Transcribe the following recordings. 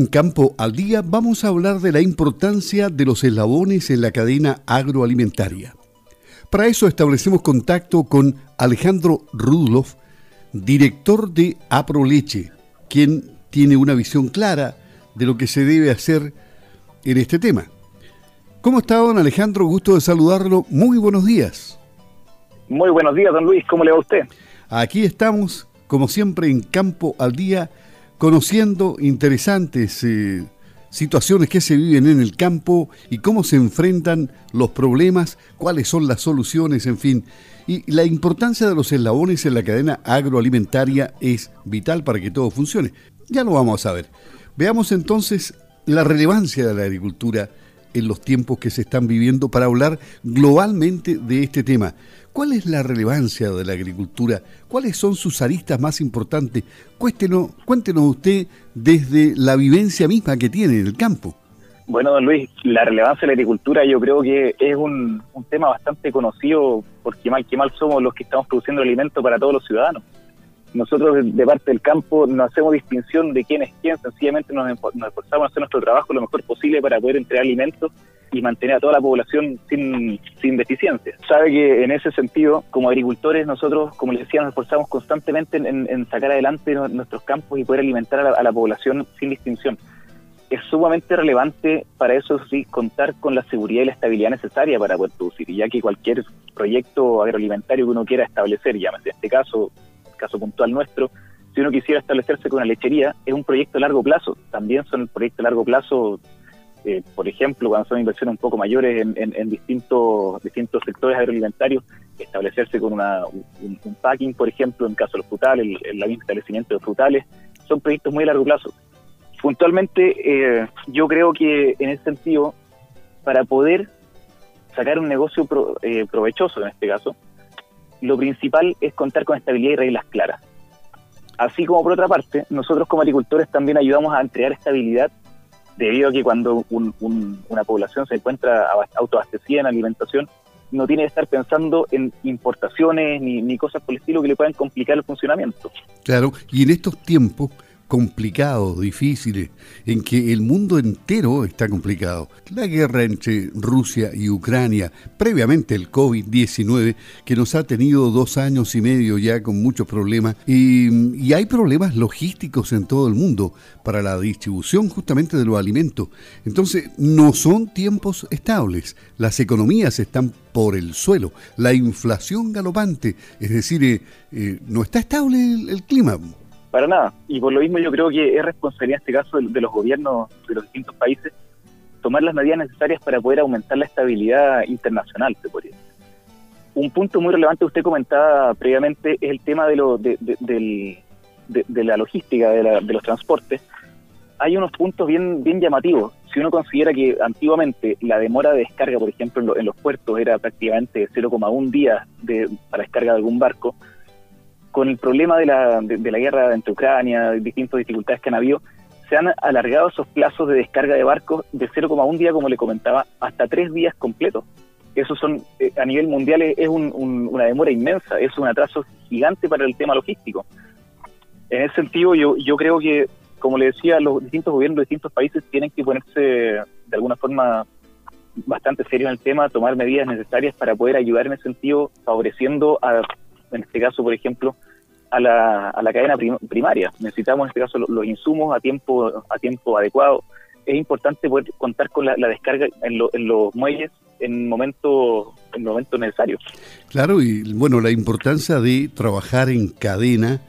en Campo al Día vamos a hablar de la importancia de los eslabones en la cadena agroalimentaria. Para eso establecemos contacto con Alejandro Rudloff, director de Aproleche, quien tiene una visión clara de lo que se debe hacer en este tema. ¿Cómo está, don Alejandro? Gusto de saludarlo. Muy buenos días. Muy buenos días, don Luis. ¿Cómo le va a usted? Aquí estamos, como siempre, en Campo al Día, conociendo interesantes eh, situaciones que se viven en el campo y cómo se enfrentan los problemas, cuáles son las soluciones, en fin. Y la importancia de los eslabones en la cadena agroalimentaria es vital para que todo funcione. Ya lo vamos a ver. Veamos entonces la relevancia de la agricultura en los tiempos que se están viviendo para hablar globalmente de este tema. ¿Cuál es la relevancia de la agricultura? ¿Cuáles son sus aristas más importantes? Cuéntenos, cuéntenos usted desde la vivencia misma que tiene en el campo. Bueno, don Luis, la relevancia de la agricultura yo creo que es un, tema bastante conocido porque mal que mal somos los que estamos produciendo alimento para todos los ciudadanos. Nosotros de parte del campo no hacemos distinción de quién es quién, sencillamente nos, esforzamos a hacer nuestro trabajo lo mejor posible para poder entregar alimentos y mantener a toda la población sin, sin deficiencias. Sabe que en ese sentido, como agricultores, nosotros, como les decía, nos esforzamos constantemente en, sacar adelante nuestros campos y poder alimentar a la, población sin distinción. Es sumamente relevante para eso sí contar con la seguridad y la estabilidad necesaria para poder producir, ya que cualquier proyecto agroalimentario que uno quiera establecer, llámese en este caso, caso puntual nuestro, si uno quisiera establecerse con una lechería, es un proyecto a largo plazo. También son proyectos a largo plazo eh, por ejemplo, cuando son inversiones un poco mayores en, distintos, distintos sectores agroalimentarios, establecerse con una, un, packing, por ejemplo, en caso de los frutales, el, el, establecimiento de frutales, son proyectos muy a largo plazo. Puntualmente, eh, yo creo que en ese sentido, para poder sacar un negocio eh, provechoso en este caso, lo principal es contar con estabilidad y reglas claras. Así como por otra parte, nosotros como agricultores también ayudamos a entregar estabilidad debido a que cuando una población se encuentra autoabastecida en alimentación, no tiene que estar pensando en importaciones ni, ni cosas por el estilo que le puedan complicar el funcionamiento. Claro, y en estos tiempos complicados, difíciles, en que el mundo entero está complicado. La guerra entre Rusia y Ucrania, previamente el COVID-19, que nos ha tenido dos años y medio ya con muchos problemas, y, hay problemas logísticos en todo el mundo para la distribución justamente de los alimentos. Entonces, no son tiempos estables, las economías están por el suelo, la inflación galopante, es decir, eh, eh, no está estable el clima. Para nada. Y por lo mismo yo creo que es responsabilidad en este caso de, los gobiernos de los distintos países tomar las medidas necesarias para poder aumentar la estabilidad internacional, se podría Un punto muy relevante que usted comentaba previamente es el tema de, lo, de, la logística, de, los transportes. Hay unos puntos bien, llamativos. Si uno considera que antiguamente la demora de descarga, por ejemplo, en, los puertos era prácticamente 0,1 día de, para descarga de algún barco, con el problema de la, de, la guerra entre Ucrania, distintas dificultades que han habido, se han alargado esos plazos de descarga de barcos de 0,1 día, como le comentaba, hasta tres días completos. Eso son, eh, a nivel mundial es una demora inmensa, es un atraso gigante para el tema logístico. En ese sentido, yo, yo creo que, como le decía, los distintos gobiernos de distintos países tienen que ponerse de alguna forma bastante serio en el tema, tomar medidas necesarias para poder ayudar en ese sentido, favoreciendo a en este caso, por ejemplo, a la, a la cadena primaria. Necesitamos, en este caso, los, insumos a tiempo, a tiempo adecuado. Es importante poder contar con la, descarga en, en, los muelles en momentos en momentos necesarios. Claro, y bueno, la importancia de trabajar en cadena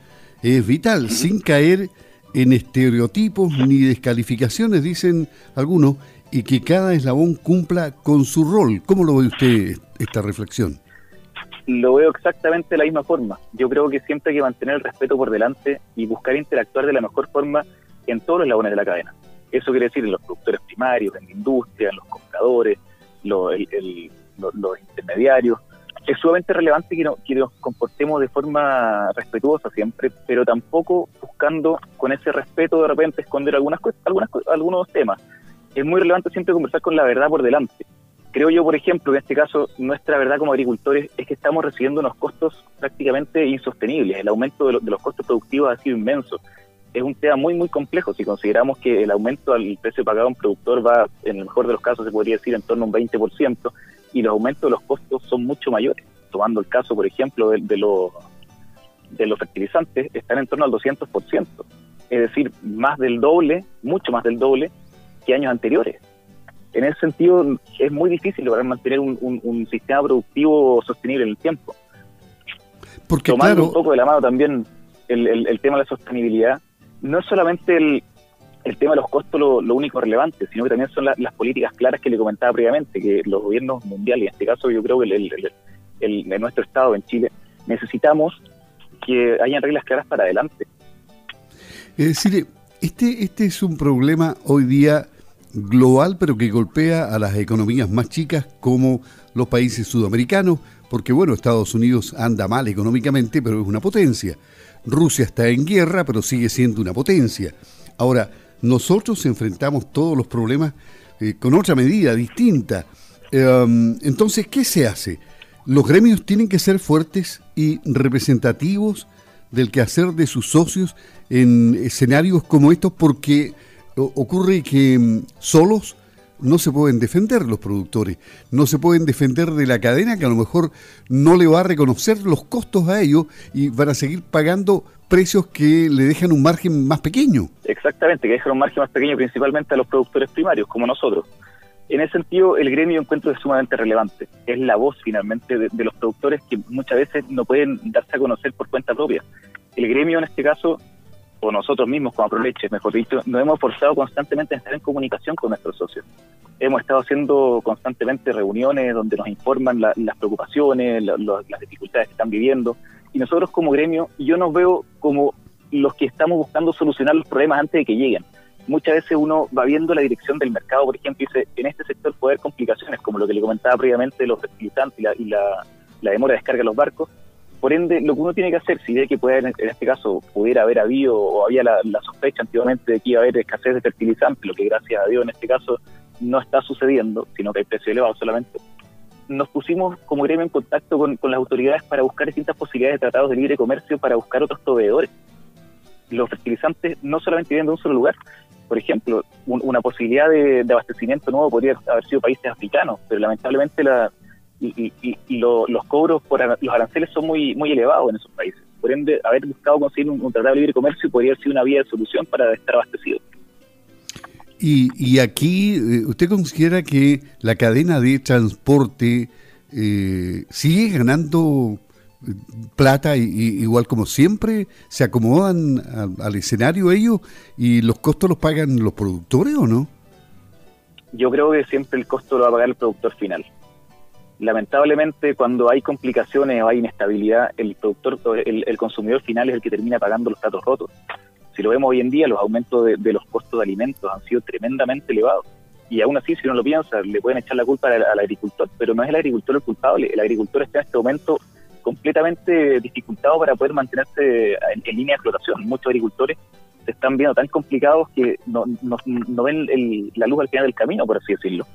es vital, sin caer en estereotipos ni descalificaciones, dicen algunos, y que cada eslabón cumpla con su rol. ¿Cómo lo ve usted esta reflexión? Lo veo exactamente de la misma forma. Yo creo que siempre hay que mantener el respeto por delante y buscar interactuar de la mejor forma en todos los eslabones de la cadena. Eso quiere decir en los productores primarios, en la industria, en los compradores, los intermediarios. Es sumamente relevante que, que nos comportemos de forma respetuosa siempre, pero tampoco buscando con ese respeto de repente esconder algunas, algunas algunos temas. Es muy relevante siempre conversar con la verdad por delante Creo yo, por ejemplo, en este caso, nuestra verdad como agricultores es que estamos recibiendo unos costos prácticamente insostenibles. El aumento de, los costos productivos ha sido inmenso. es un tema muy, muy complejo. Si consideramos que el aumento al precio pagado a un productor va, en el mejor de los casos, se podría decir en torno a un 20%, y los aumentos de los costos son mucho mayores. Tomando el caso, por ejemplo, de, de los, de los fertilizantes, están en torno al 200%. Es decir, más del doble, mucho más del doble que años anteriores. En ese sentido, es muy difícil lograr mantener un, un, sistema productivo sostenible en el tiempo. Porque, Tomando un poco de la mano también el, el, tema de la sostenibilidad, no es solamente el, el tema de los costos lo, único relevante, sino que también son las políticas claras que le comentaba previamente, que los gobiernos mundiales, en este caso yo creo que el, el, de nuestro Estado en Chile, necesitamos que hayan reglas claras para adelante. Es decir, este, este es un problema hoy día global, pero que golpea a las economías más chicas como los países sudamericanos, porque bueno, Estados Unidos anda mal económicamente, pero es una potencia. Rusia está en guerra, pero sigue siendo una potencia. Ahora, nosotros enfrentamos todos los problemas eh, con otra medida distinta. Em, entonces, ¿qué se hace? Los gremios tienen que ser fuertes y representativos del quehacer de sus socios en escenarios como estos porque ocurre que mm, solos no se pueden defender los productores, no se pueden defender de la cadena que a lo mejor no le va a reconocer los costos a ellos y van a seguir pagando precios que le dejan un margen más pequeño. Exactamente, que dejan un margen más pequeño principalmente a los productores primarios, como nosotros. En ese sentido, el gremio encuentro es sumamente relevante. Es la voz finalmente de, los productores que muchas veces no pueden darse a conocer por cuenta propia. El gremio en este caso o nosotros mismos como Aproleche, mejor dicho, nos hemos forzado constantemente a estar en comunicación con nuestros socios. Hemos estado haciendo constantemente reuniones donde nos informan las preocupaciones, las dificultades que están viviendo. Y nosotros como gremio, yo nos veo como los que estamos buscando solucionar los problemas antes de que lleguen. Muchas veces uno va viendo la dirección del mercado, por ejemplo, y dice, en este sector puede haber complicaciones, como lo que le comentaba previamente los fertilizantes y la, y la demora de descarga de los barcos, por ende, lo que uno tiene que hacer, si ve que puede, en este caso pudiera haber habido o había la, sospecha antiguamente de que iba a haber escasez de fertilizantes, lo que gracias a Dios en este caso no está sucediendo, sino que hay precio elevado solamente, nos pusimos como gremio en contacto con, las autoridades para buscar distintas posibilidades de tratados de libre comercio para buscar otros proveedores. Los fertilizantes no solamente vienen de un solo lugar. Por ejemplo, una posibilidad de abastecimiento nuevo podría haber sido países africanos, pero lamentablemente la, y, los cobros por los aranceles son muy muy elevados en esos países. Por ende, haber buscado conseguir un, tratado de libre comercio podría ser una vía de solución para estar abastecido. Y, aquí, eh, ¿usted considera que la cadena de transporte eh, sigue ganando eh, plata y, igual como siempre? ¿Se acomodan al escenario ellos y los costos los pagan los productores o no? Yo creo que siempre el costo lo va a pagar el productor final lamentablemente cuando hay complicaciones o hay inestabilidad, el productor, el, consumidor final es el que termina pagando los platos rotos. Si lo vemos hoy en día, los aumentos de, los costos de alimentos han sido tremendamente elevados. Y aún así, si uno lo piensa, le pueden echar la culpa al, agricultor, pero no es el agricultor el culpable. El agricultor está en este momento completamente dificultado para poder mantenerse en, línea de explotación. Muchos agricultores se están viendo tan complicados que no, ven la luz al final del camino, por así decirlo.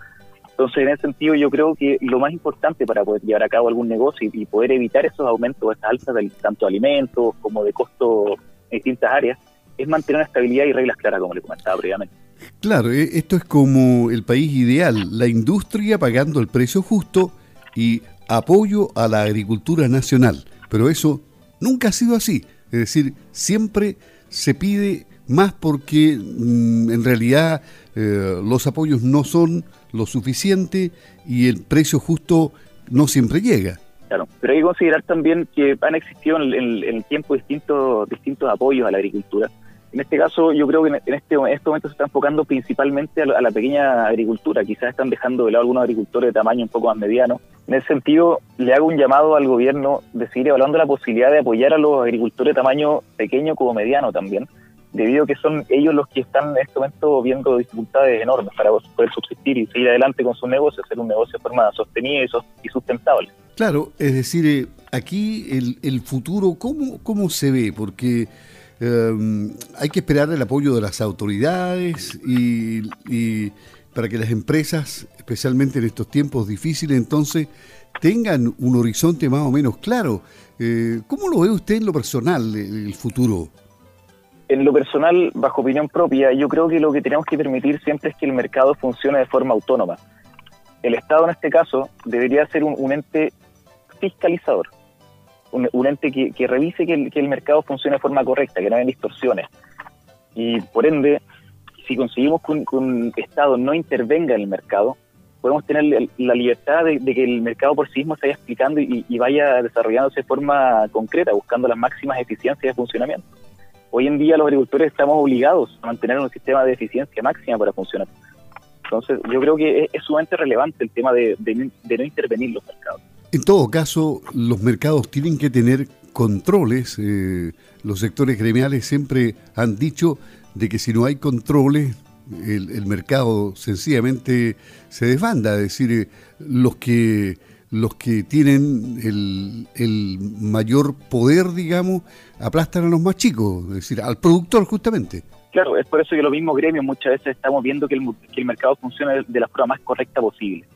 Entonces, en ese sentido, yo creo que lo más importante para poder llevar a cabo algún negocio y, poder evitar esos aumentos, estas alzas de tanto de alimentos como de costos en distintas áreas, es mantener una estabilidad y reglas claras, como le comentaba previamente. Claro, eh, esto es como el país ideal, la industria pagando el precio justo y apoyo a la agricultura nacional. Pero eso nunca ha sido así. Es decir, siempre se pide más porque mm, en realidad eh, los apoyos no son lo suficiente y el precio justo no siempre llega. Claro, pero hay que considerar también que han existido en, el tiempo distintos, distintos apoyos a la agricultura. En este caso, yo creo que en este, en este momento se está enfocando principalmente a la, pequeña agricultura. Quizás están dejando de lado algunos agricultores de tamaño un poco más mediano. En ese sentido, le hago un llamado al gobierno de seguir evaluando la posibilidad de apoyar a los agricultores de tamaño pequeño como mediano también debido a que son ellos los que están en este momento viendo dificultades enormes para poder subsistir y seguir adelante con su negocio, hacer un negocio de forma sostenida y sustentable. Claro, es decir, eh, aquí el, el, futuro, ¿cómo, ¿cómo se ve? Porque em, hay que esperar el apoyo de las autoridades y, para que las empresas, especialmente en estos tiempos difíciles, entonces tengan un horizonte más o menos claro. Eh, ¿Cómo lo ve usted en lo personal, el futuro? En lo personal, bajo opinión propia, yo creo que lo que tenemos que permitir siempre es que el mercado funcione de forma autónoma. El Estado, en este caso, debería ser un, ente fiscalizador, un, ente que, revise que el, mercado funcione de forma correcta, que no haya distorsiones. Y por ende, si conseguimos que un, Estado no intervenga en el mercado, podemos tener la libertad de, que el mercado por sí mismo se vaya explicando y, vaya desarrollándose de forma concreta, buscando las máximas eficiencias de funcionamiento. Hoy en día los agricultores estamos obligados a mantener un sistema de eficiencia máxima para funcionar. Entonces, yo creo que es, sumamente relevante el tema de, no intervenir los mercados. En todo caso, los mercados tienen que tener controles. Eh, los sectores gremiales siempre han dicho de que si no hay controles, el, mercado sencillamente se desbanda. Es decir, eh, los que los que tienen el, el, mayor poder, digamos, aplastan a los más chicos, es decir, al productor justamente. Claro, es por eso que los mismos gremios muchas veces estamos viendo que el, que el mercado funciona de, la forma más correcta posible.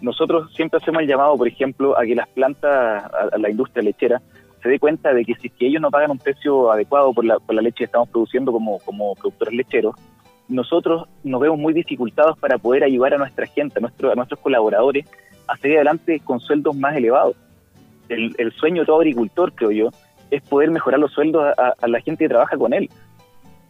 Nosotros siempre hacemos el llamado, por ejemplo, a que las plantas, a, la industria lechera, se dé cuenta de que si que ellos no pagan un precio adecuado por la, por la leche que estamos produciendo como, como productores lecheros, nosotros nos vemos muy dificultados para poder ayudar a nuestra gente, a, nuestro, a nuestros colaboradores a seguir adelante con sueldos más elevados. El, sueño de todo agricultor, creo yo, es poder mejorar los sueldos a, la gente que trabaja con él.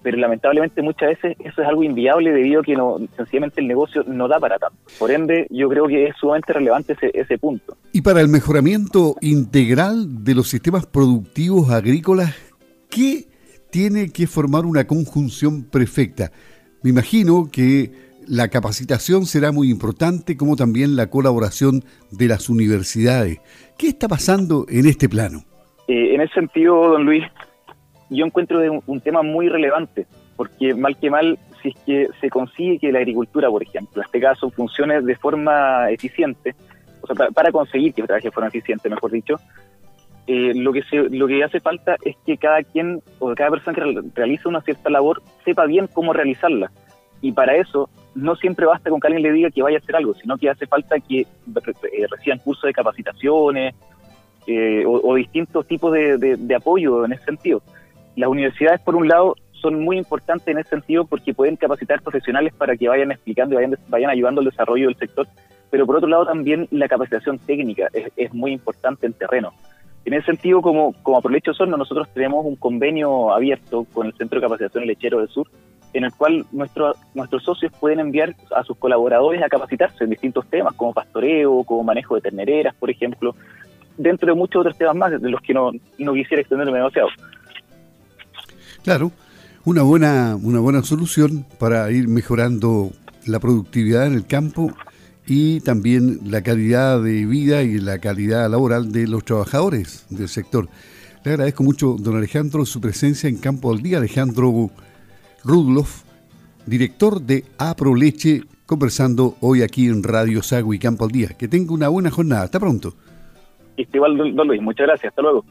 Pero lamentablemente muchas veces eso es algo inviable debido a que sencillamente el negocio no da para tanto. Por ende, yo creo que es sumamente relevante ese punto. Y para el mejoramiento integral de los sistemas productivos agrícolas, ¿qué tiene que formar una conjunción perfecta? Me imagino que la capacitación será muy importante, como también la colaboración de las universidades. ¿Qué está pasando en este plano? Eh, en ese sentido, don Luis, yo encuentro un, tema muy relevante, porque mal que mal, si es que se consigue que la agricultura, por ejemplo, en este caso, funcione de forma eficiente, o sea, para, conseguir que trabaje de forma eficiente, mejor dicho, eh, lo que se, lo que hace falta es que cada quien o cada persona que realiza una cierta labor sepa bien cómo realizarla. Y para eso no siempre basta con que alguien le diga que vaya a hacer algo, sino que hace falta que eh, reciban cursos de capacitaciones eh, o, distintos tipos de, apoyo en ese sentido. Las universidades, por un lado, son muy importantes en ese sentido porque pueden capacitar profesionales para que vayan explicando y vayan, vayan ayudando al desarrollo del sector, pero por otro lado también la capacitación técnica es, muy importante en terreno. En ese sentido, como, como Aprolecho Sorno, nosotros tenemos un convenio abierto con el Centro de Capacitación Lechero del Sur, en el cual nuestros nuestros socios pueden enviar a sus colaboradores a capacitarse en distintos temas, como pastoreo, como manejo de ternereras, por ejemplo, dentro de muchos otros temas más, de los que no, no quisiera extenderme demasiado. Claro, una buena, una buena solución para ir mejorando la productividad en el campo y también la calidad de vida y la calidad laboral de los trabajadores del sector. Le agradezco mucho, don Alejandro, su presencia en Campo al Día. Alejandro Rudloff, director de Aproleche, conversando hoy aquí en Radio Sago y Campo al Día. Que tenga una buena jornada. Hasta pronto. Igual, don Luis. Muchas gracias. Hasta luego.